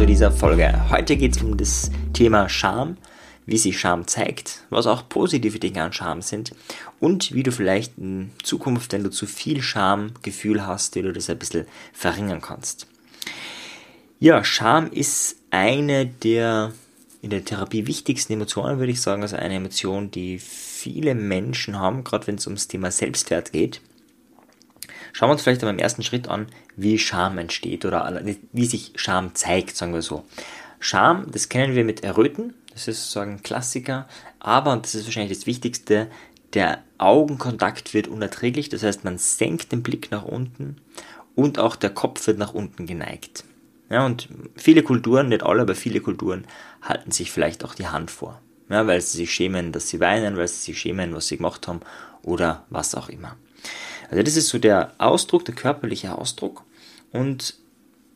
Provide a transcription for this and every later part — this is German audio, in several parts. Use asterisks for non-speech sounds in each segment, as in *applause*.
zu dieser Folge. Heute geht es um das Thema Scham, wie sich Scham zeigt, was auch positive Dinge an Scham sind und wie du vielleicht in Zukunft, wenn du zu viel Schamgefühl hast, wie du das ein bisschen verringern kannst. Ja, Scham ist eine der in der Therapie wichtigsten Emotionen, würde ich sagen, also eine Emotion, die viele Menschen haben, gerade wenn es ums Thema Selbstwert geht. Schauen wir uns vielleicht einmal im ersten Schritt an, wie Scham entsteht oder wie sich Scham zeigt, sagen wir so. Scham, das kennen wir mit Erröten, das ist sozusagen ein Klassiker, aber, und das ist wahrscheinlich das Wichtigste, der Augenkontakt wird unerträglich, das heißt, man senkt den Blick nach unten und auch der Kopf wird nach unten geneigt. Ja, und viele Kulturen, nicht alle, aber viele Kulturen halten sich vielleicht auch die Hand vor. Ja, weil sie sich schämen, dass sie weinen, weil sie sich schämen, was sie gemacht haben oder was auch immer. Also das ist so der Ausdruck, der körperliche Ausdruck. Und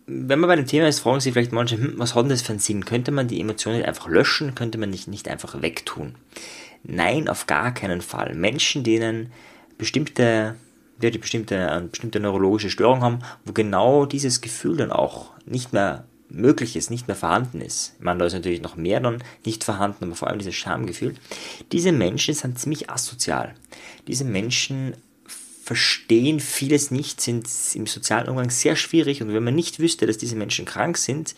wenn man bei dem Thema ist, fragen sich vielleicht manche, hm, was hat denn das für einen Sinn? Könnte man die Emotionen nicht einfach löschen? Könnte man nicht, nicht einfach wegtun? Nein, auf gar keinen Fall. Menschen, denen bestimmte, ja, die bestimmte, eine bestimmte neurologische Störung haben, wo genau dieses Gefühl dann auch nicht mehr möglich ist, nicht mehr vorhanden ist. Ich meine, da ist natürlich noch mehr dann nicht vorhanden, aber vor allem dieses Schamgefühl. Diese Menschen sind ziemlich asozial. Diese Menschen verstehen vieles nicht, sind im sozialen Umgang sehr schwierig und wenn man nicht wüsste, dass diese Menschen krank sind,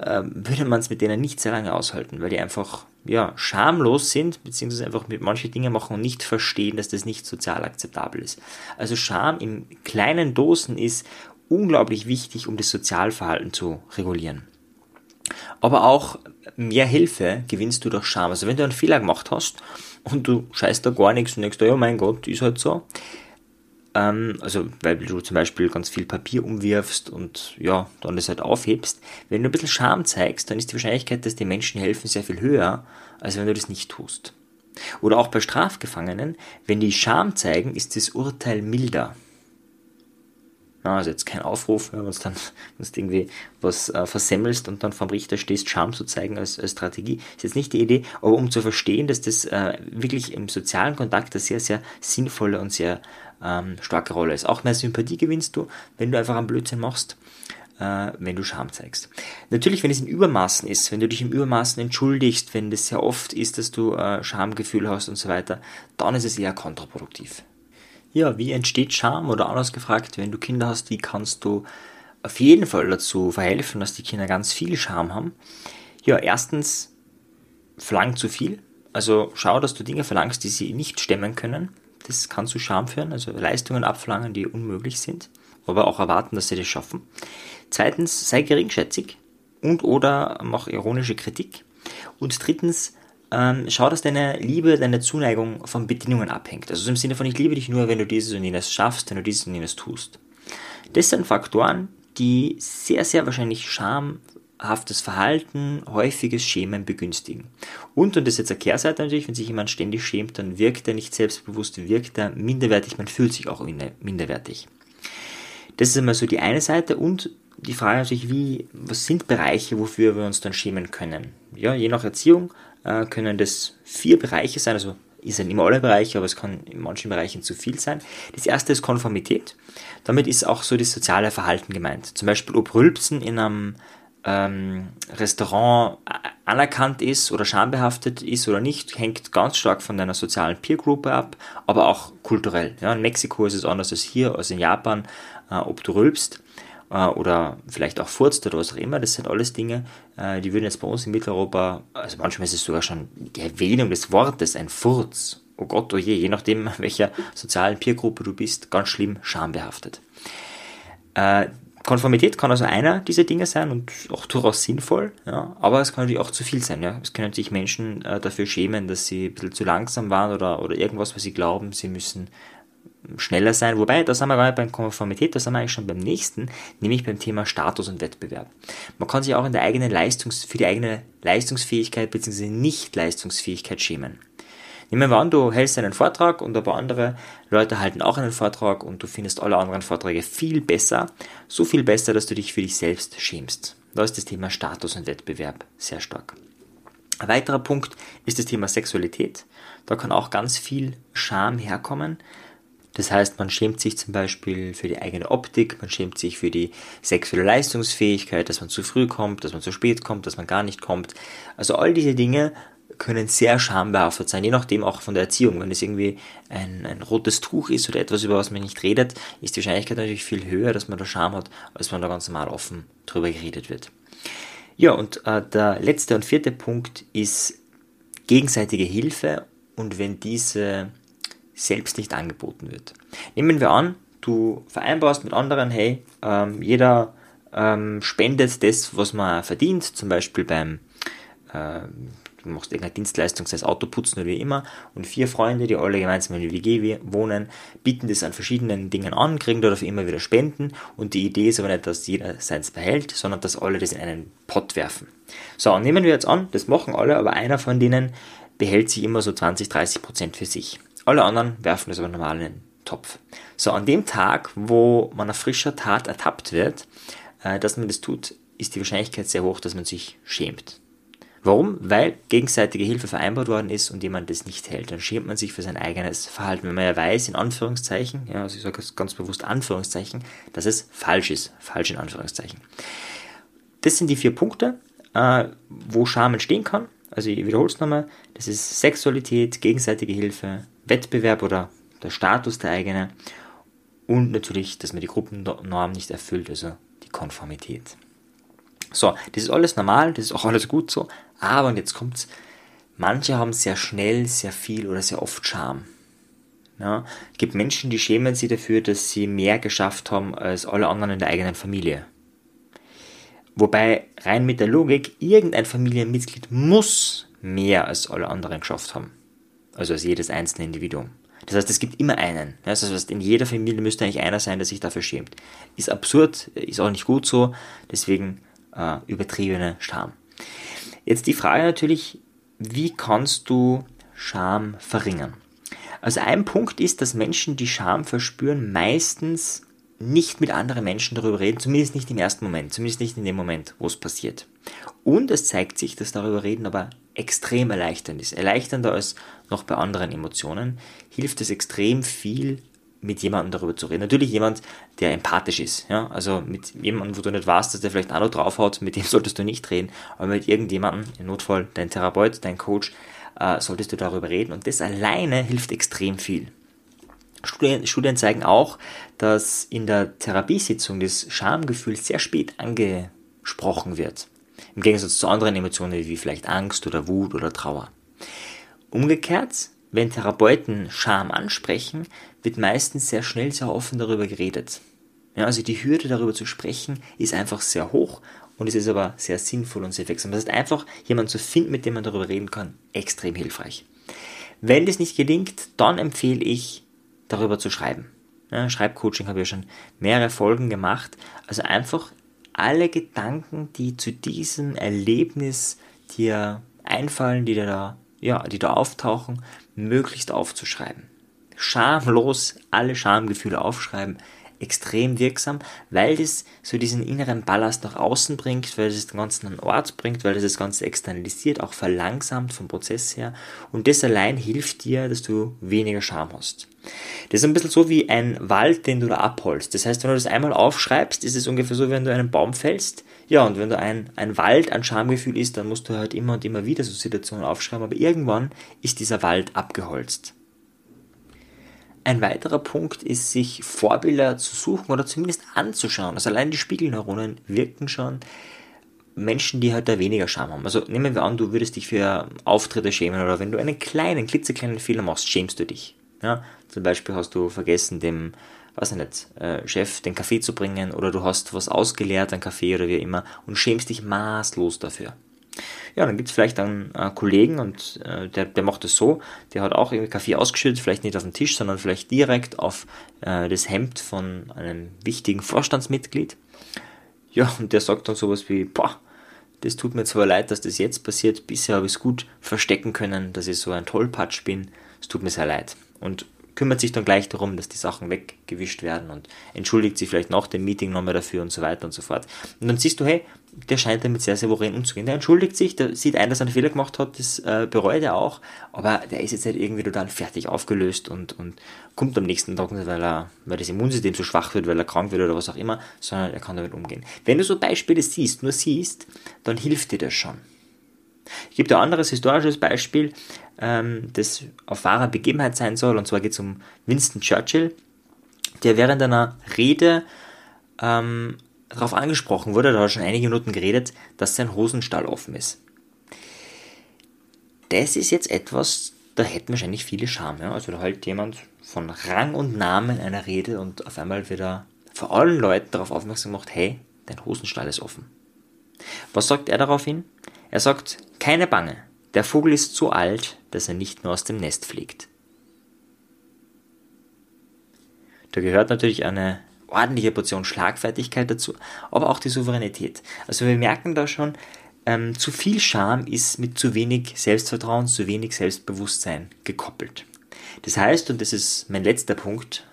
ähm, würde man es mit denen nicht sehr lange aushalten, weil die einfach ja, schamlos sind, beziehungsweise einfach mit manche Dinge machen und nicht verstehen, dass das nicht sozial akzeptabel ist. Also Scham in kleinen Dosen ist unglaublich wichtig, um das Sozialverhalten zu regulieren. Aber auch mehr Hilfe gewinnst du durch Scham. Also wenn du einen Fehler gemacht hast und du scheißt da gar nichts und denkst, ja mein Gott, ist halt so, ähm, also weil du zum Beispiel ganz viel Papier umwirfst und ja, dann das halt aufhebst. Wenn du ein bisschen Scham zeigst, dann ist die Wahrscheinlichkeit, dass die Menschen helfen, sehr viel höher, als wenn du das nicht tust. Oder auch bei Strafgefangenen, wenn die Scham zeigen, ist das Urteil milder. also jetzt kein Aufruf, wenn du dann *laughs* wenn du irgendwie was äh, versemmelst und dann vom Richter stehst, Scham zu zeigen als, als, Strategie, ist jetzt nicht die Idee, aber um zu verstehen, dass das äh, wirklich im sozialen Kontakt eine sehr, sehr sinnvolle und sehr ähm, starke Rolle ist. Auch mehr Sympathie gewinnst du, wenn du einfach einen Blödsinn machst, äh, wenn du Scham zeigst. Natürlich, wenn es in Übermaßen ist, wenn du dich im Übermaßen entschuldigst, wenn das sehr oft ist, dass du äh, Schamgefühl hast und so weiter, dann ist es eher kontraproduktiv. Ja, wie entsteht Scham? Oder anders gefragt, wenn du Kinder hast, wie kannst du auf jeden Fall dazu verhelfen, dass die Kinder ganz viel Scham haben? Ja, erstens, verlang zu viel. Also schau, dass du Dinge verlangst, die sie nicht stemmen können. Das kann zu Scham führen, also Leistungen abverlangen, die unmöglich sind, aber auch erwarten, dass sie das schaffen. Zweitens, sei geringschätzig und oder mach ironische Kritik. Und drittens, ähm, schau, dass deine Liebe, deine Zuneigung von Bedingungen abhängt. Also im Sinne von, ich liebe dich nur, wenn du dieses und jenes schaffst, wenn du dieses und jenes tust. Das sind Faktoren, die sehr, sehr wahrscheinlich Scham haftes Verhalten, häufiges Schämen begünstigen. Und, und das ist jetzt eine Kehrseite natürlich, wenn sich jemand ständig schämt, dann wirkt er nicht selbstbewusst, wirkt er minderwertig, man fühlt sich auch minderwertig. Das ist einmal so die eine Seite und die Frage natürlich, wie, was sind Bereiche, wofür wir uns dann schämen können? Ja, je nach Erziehung äh, können das vier Bereiche sein, also ist nicht immer alle Bereiche, aber es kann in manchen Bereichen zu viel sein. Das erste ist Konformität. Damit ist auch so das soziale Verhalten gemeint. Zum Beispiel, ob Rülpsen in einem ähm, Restaurant anerkannt ist oder schambehaftet ist oder nicht, hängt ganz stark von deiner sozialen Peergruppe ab, aber auch kulturell. Ja, in Mexiko ist es anders als hier, als in Japan, äh, ob du rülpst äh, oder vielleicht auch furzt oder was auch immer, das sind alles Dinge, äh, die würden jetzt bei uns in Mitteleuropa, also manchmal ist es sogar schon die Erwähnung des Wortes, ein Furz, oh Gott, oh je, je nachdem, *laughs* welcher sozialen Peergruppe du bist, ganz schlimm schambehaftet. Konformität kann also einer dieser Dinge sein und auch durchaus sinnvoll, ja, aber es kann natürlich auch zu viel sein. Ja. Es können sich Menschen äh, dafür schämen, dass sie ein bisschen zu langsam waren oder, oder irgendwas, was sie glauben, sie müssen schneller sein. Wobei, da sind wir gar nicht beim Konformität, da sind wir eigentlich schon beim nächsten, nämlich beim Thema Status und Wettbewerb. Man kann sich auch in der eigenen Leistungs für die eigene Leistungsfähigkeit bzw. Nicht-Leistungsfähigkeit schämen. Nehmen wir an, du hältst einen Vortrag und ein paar andere Leute halten auch einen Vortrag und du findest alle anderen Vorträge viel besser. So viel besser, dass du dich für dich selbst schämst. Da ist das Thema Status und Wettbewerb sehr stark. Ein weiterer Punkt ist das Thema Sexualität. Da kann auch ganz viel Scham herkommen. Das heißt, man schämt sich zum Beispiel für die eigene Optik, man schämt sich für die sexuelle Leistungsfähigkeit, dass man zu früh kommt, dass man zu spät kommt, dass man gar nicht kommt. Also all diese Dinge können sehr schambehaftet sein, je nachdem auch von der Erziehung. Wenn es irgendwie ein, ein rotes Tuch ist oder etwas, über was man nicht redet, ist die Wahrscheinlichkeit natürlich viel höher, dass man da Scham hat, als wenn da ganz normal offen drüber geredet wird. Ja, und äh, der letzte und vierte Punkt ist gegenseitige Hilfe und wenn diese selbst nicht angeboten wird. Nehmen wir an, du vereinbarst mit anderen, hey, ähm, jeder ähm, spendet das, was man verdient, zum Beispiel beim äh, du machst irgendeine Dienstleistung, sei es Autoputzen oder wie immer, und vier Freunde, die alle gemeinsam in der WG wohnen, bieten das an verschiedenen Dingen an, kriegen dafür immer wieder Spenden und die Idee ist aber nicht, dass jeder seins behält, sondern dass alle das in einen Pott werfen. So, und nehmen wir jetzt an, das machen alle, aber einer von denen behält sich immer so 20, 30 Prozent für sich. Alle anderen werfen das aber normal in den Topf. So, an dem Tag, wo man auf frischer Tat ertappt wird, äh, dass man das tut, ist die Wahrscheinlichkeit sehr hoch, dass man sich schämt. Warum? Weil gegenseitige Hilfe vereinbart worden ist und jemand das nicht hält. Dann schämt man sich für sein eigenes Verhalten. Wenn man ja weiß, in Anführungszeichen, ja, also ich sage ganz bewusst Anführungszeichen, dass es falsch ist. Falsch in Anführungszeichen. Das sind die vier Punkte, äh, wo Scham entstehen kann. Also ich wiederhole es nochmal. Das ist Sexualität, gegenseitige Hilfe, Wettbewerb oder der Status der eigene und natürlich, dass man die Gruppennorm nicht erfüllt, also die Konformität. So, das ist alles normal, das ist auch alles gut so, aber, und jetzt kommt's, manche haben sehr schnell, sehr viel oder sehr oft Scham. Ja, es gibt Menschen, die schämen sich dafür, dass sie mehr geschafft haben als alle anderen in der eigenen Familie. Wobei rein mit der Logik, irgendein Familienmitglied muss mehr als alle anderen geschafft haben. Also als jedes einzelne Individuum. Das heißt, es gibt immer einen. Das heißt, in jeder Familie müsste eigentlich einer sein, der sich dafür schämt. Ist absurd, ist auch nicht gut so, deswegen äh, übertriebene Scham. Jetzt die Frage natürlich, wie kannst du Scham verringern? Also ein Punkt ist, dass Menschen, die Scham verspüren, meistens nicht mit anderen Menschen darüber reden, zumindest nicht im ersten Moment, zumindest nicht in dem Moment, wo es passiert. Und es zeigt sich, dass darüber reden aber extrem erleichternd ist. Erleichternder als noch bei anderen Emotionen hilft es extrem viel, mit jemandem darüber zu reden. Natürlich jemand, der empathisch ist. Ja? Also mit jemandem, wo du nicht weißt, dass der vielleicht auch noch drauf hat, mit dem *laughs* solltest du nicht reden. Aber mit irgendjemandem, im Notfall dein Therapeut, dein Coach, äh, solltest du darüber reden. Und das alleine hilft extrem viel. Studien, Studien zeigen auch, dass in der Therapiesitzung das Schamgefühl sehr spät angesprochen wird. Im Gegensatz zu anderen Emotionen wie vielleicht Angst oder Wut oder Trauer. Umgekehrt, wenn Therapeuten Scham ansprechen, wird meistens sehr schnell sehr offen darüber geredet. Ja, also die Hürde darüber zu sprechen ist einfach sehr hoch und es ist aber sehr sinnvoll und sehr wirksam. Das heißt einfach, jemanden zu finden, mit dem man darüber reden kann, extrem hilfreich. Wenn das nicht gelingt, dann empfehle ich darüber zu schreiben. Ja, Schreibcoaching habe ich ja schon mehrere Folgen gemacht. Also einfach alle Gedanken, die zu diesem Erlebnis dir einfallen, die da, ja, die da auftauchen, möglichst aufzuschreiben. Schamlos alle Schamgefühle aufschreiben, extrem wirksam, weil das so diesen inneren Ballast nach außen bringt, weil es das Ganze an Ort bringt, weil es das Ganze externalisiert, auch verlangsamt vom Prozess her. Und das allein hilft dir, dass du weniger Scham hast. Das ist ein bisschen so wie ein Wald, den du da abholst. Das heißt, wenn du das einmal aufschreibst, ist es ungefähr so, wenn du einen Baum fällst. Ja, und wenn du ein, ein Wald an Schamgefühl ist, dann musst du halt immer und immer wieder so Situationen aufschreiben, aber irgendwann ist dieser Wald abgeholzt. Ein weiterer Punkt ist, sich Vorbilder zu suchen oder zumindest anzuschauen. Also allein die Spiegelneuronen wirken schon Menschen, die halt da weniger Scham haben. Also nehmen wir an, du würdest dich für Auftritte schämen oder wenn du einen kleinen, klitzekleinen Fehler machst, schämst du dich. Ja? Zum Beispiel hast du vergessen, dem, weiß ich nicht, äh, Chef den Kaffee zu bringen oder du hast was ausgeleert, ein Kaffee oder wie immer und schämst dich maßlos dafür. Ja, dann gibt es vielleicht einen äh, Kollegen und äh, der, der macht es so, der hat auch irgendwie Kaffee ausgeschüttet, vielleicht nicht auf den Tisch, sondern vielleicht direkt auf äh, das Hemd von einem wichtigen Vorstandsmitglied. Ja, und der sagt dann sowas wie, boah, das tut mir zwar leid, dass das jetzt passiert, bisher habe ich es gut verstecken können, dass ich so ein Tollpatsch bin, es tut mir sehr leid. Und kümmert sich dann gleich darum, dass die Sachen weggewischt werden und entschuldigt sich vielleicht nach dem Meeting nochmal dafür und so weiter und so fort. Und dann siehst du, hey, der scheint damit sehr souverän umzugehen. Der entschuldigt sich, der sieht ein, dass er einen Fehler gemacht hat, das äh, bereut er auch, aber der ist jetzt nicht irgendwie total fertig aufgelöst und, und kommt am nächsten Tag nicht, weil, er, weil das Immunsystem so schwach wird, weil er krank wird oder was auch immer, sondern er kann damit umgehen. Wenn du so Beispiele siehst, nur siehst, dann hilft dir das schon. Ich gebe ein anderes historisches Beispiel, ähm, das auf wahrer Begebenheit sein soll, und zwar geht es um Winston Churchill, der während einer Rede ähm, darauf angesprochen wurde, da hat er schon einige Minuten geredet, dass sein Hosenstall offen ist. Das ist jetzt etwas, da hätten wahrscheinlich viele Scham. Ja? Also da halt jemand von Rang und Namen einer Rede und auf einmal wird er vor allen Leuten darauf aufmerksam gemacht, hey, dein Hosenstall ist offen. Was sagt er daraufhin? Er sagt, keine Bange, der Vogel ist so alt, dass er nicht mehr aus dem Nest fliegt. Da gehört natürlich eine ordentliche Portion Schlagfertigkeit dazu, aber auch die Souveränität. Also wir merken da schon, ähm, zu viel Scham ist mit zu wenig Selbstvertrauen, zu wenig Selbstbewusstsein gekoppelt. Das heißt, und das ist mein letzter Punkt,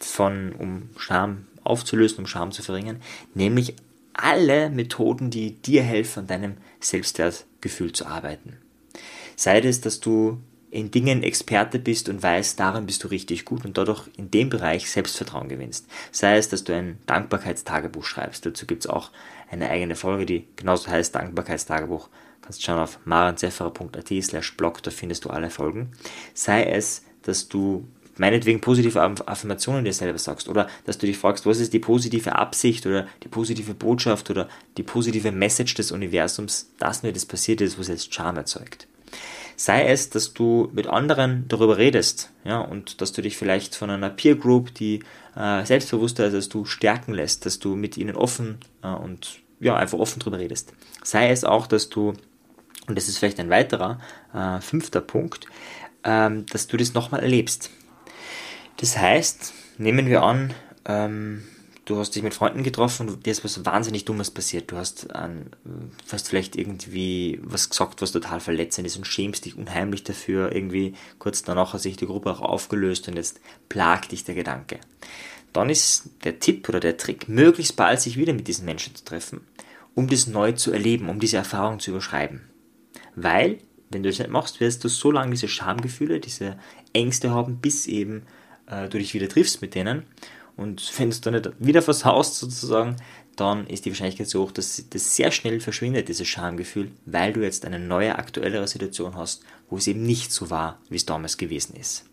von, um Scham aufzulösen, um Scham zu verringern, nämlich alle Methoden, die dir helfen, an deinem Selbstwertgefühl zu arbeiten. Sei es, dass du in Dingen Experte bist und weißt, darin bist du richtig gut und dadurch in dem Bereich Selbstvertrauen gewinnst. Sei es, dass du ein Dankbarkeitstagebuch schreibst. Dazu gibt es auch eine eigene Folge, die genauso heißt Dankbarkeitstagebuch. Kannst schauen auf maranzefferer.at slash blog, da findest du alle Folgen. Sei es, dass du meinetwegen positive Affirmationen dir selber sagst oder dass du dich fragst, was ist die positive Absicht oder die positive Botschaft oder die positive Message des Universums, dass mir das passiert ist, was jetzt Charme erzeugt. Sei es, dass du mit anderen darüber redest, ja, und dass du dich vielleicht von einer Peer Group, die äh, selbstbewusster ist als du, stärken lässt, dass du mit ihnen offen äh, und ja, einfach offen darüber redest. Sei es auch, dass du, und das ist vielleicht ein weiterer äh, fünfter Punkt, ähm, dass du das nochmal erlebst. Das heißt, nehmen wir an, ähm, du hast dich mit Freunden getroffen und dir ist was wahnsinnig Dummes passiert. Du hast, ähm, hast vielleicht irgendwie was gesagt, was total verletzend ist und schämst dich unheimlich dafür. Irgendwie kurz danach hat sich die Gruppe auch aufgelöst und jetzt plagt dich der Gedanke. Dann ist der Tipp oder der Trick, möglichst bald sich wieder mit diesen Menschen zu treffen, um das neu zu erleben, um diese Erfahrung zu überschreiben. Weil, wenn du das nicht machst, wirst du so lange diese Schamgefühle, diese Ängste haben, bis eben äh, du dich wieder triffst mit denen. Und wenn du dann nicht wieder versaust sozusagen, dann ist die Wahrscheinlichkeit so hoch, dass das sehr schnell verschwindet, dieses Schamgefühl, weil du jetzt eine neue, aktuellere Situation hast, wo es eben nicht so war, wie es damals gewesen ist.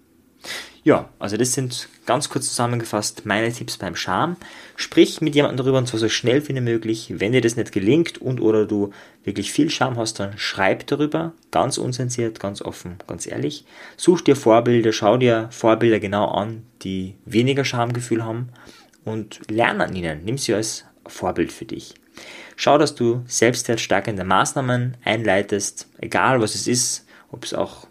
Ja, also das sind ganz kurz zusammengefasst meine Tipps beim Scham. Sprich mit jemandem darüber und zwar so schnell wie möglich. Wenn dir das nicht gelingt und oder du wirklich viel Scham hast, dann schreib darüber, ganz unzensiert, ganz offen, ganz ehrlich. Such dir Vorbilder, schau dir Vorbilder genau an, die weniger Schamgefühl haben und lerne an ihnen. Nimm sie als Vorbild für dich. Schau, dass du selbstwertstärkende Maßnahmen einleitest, egal was es ist, ob es auch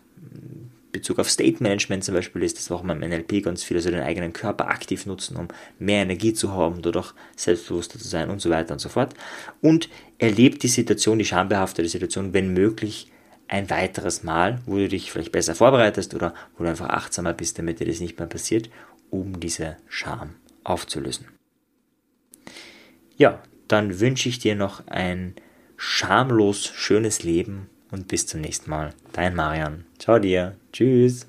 Bezug auf State Management zum Beispiel ist, das auch man im NLP ganz viel, also den eigenen Körper aktiv nutzen, um mehr Energie zu haben, dadurch selbstbewusster zu sein und so weiter und so fort. Und erlebt die Situation, die schambehaftete Situation, wenn möglich, ein weiteres Mal, wo du dich vielleicht besser vorbereitest oder wo du einfach achtsamer bist, damit dir das nicht mehr passiert, um diese Scham aufzulösen. Ja, dann wünsche ich dir noch ein schamlos schönes Leben und bis zum nächsten Mal. Dein Marian. Ciao dir. Tschüss.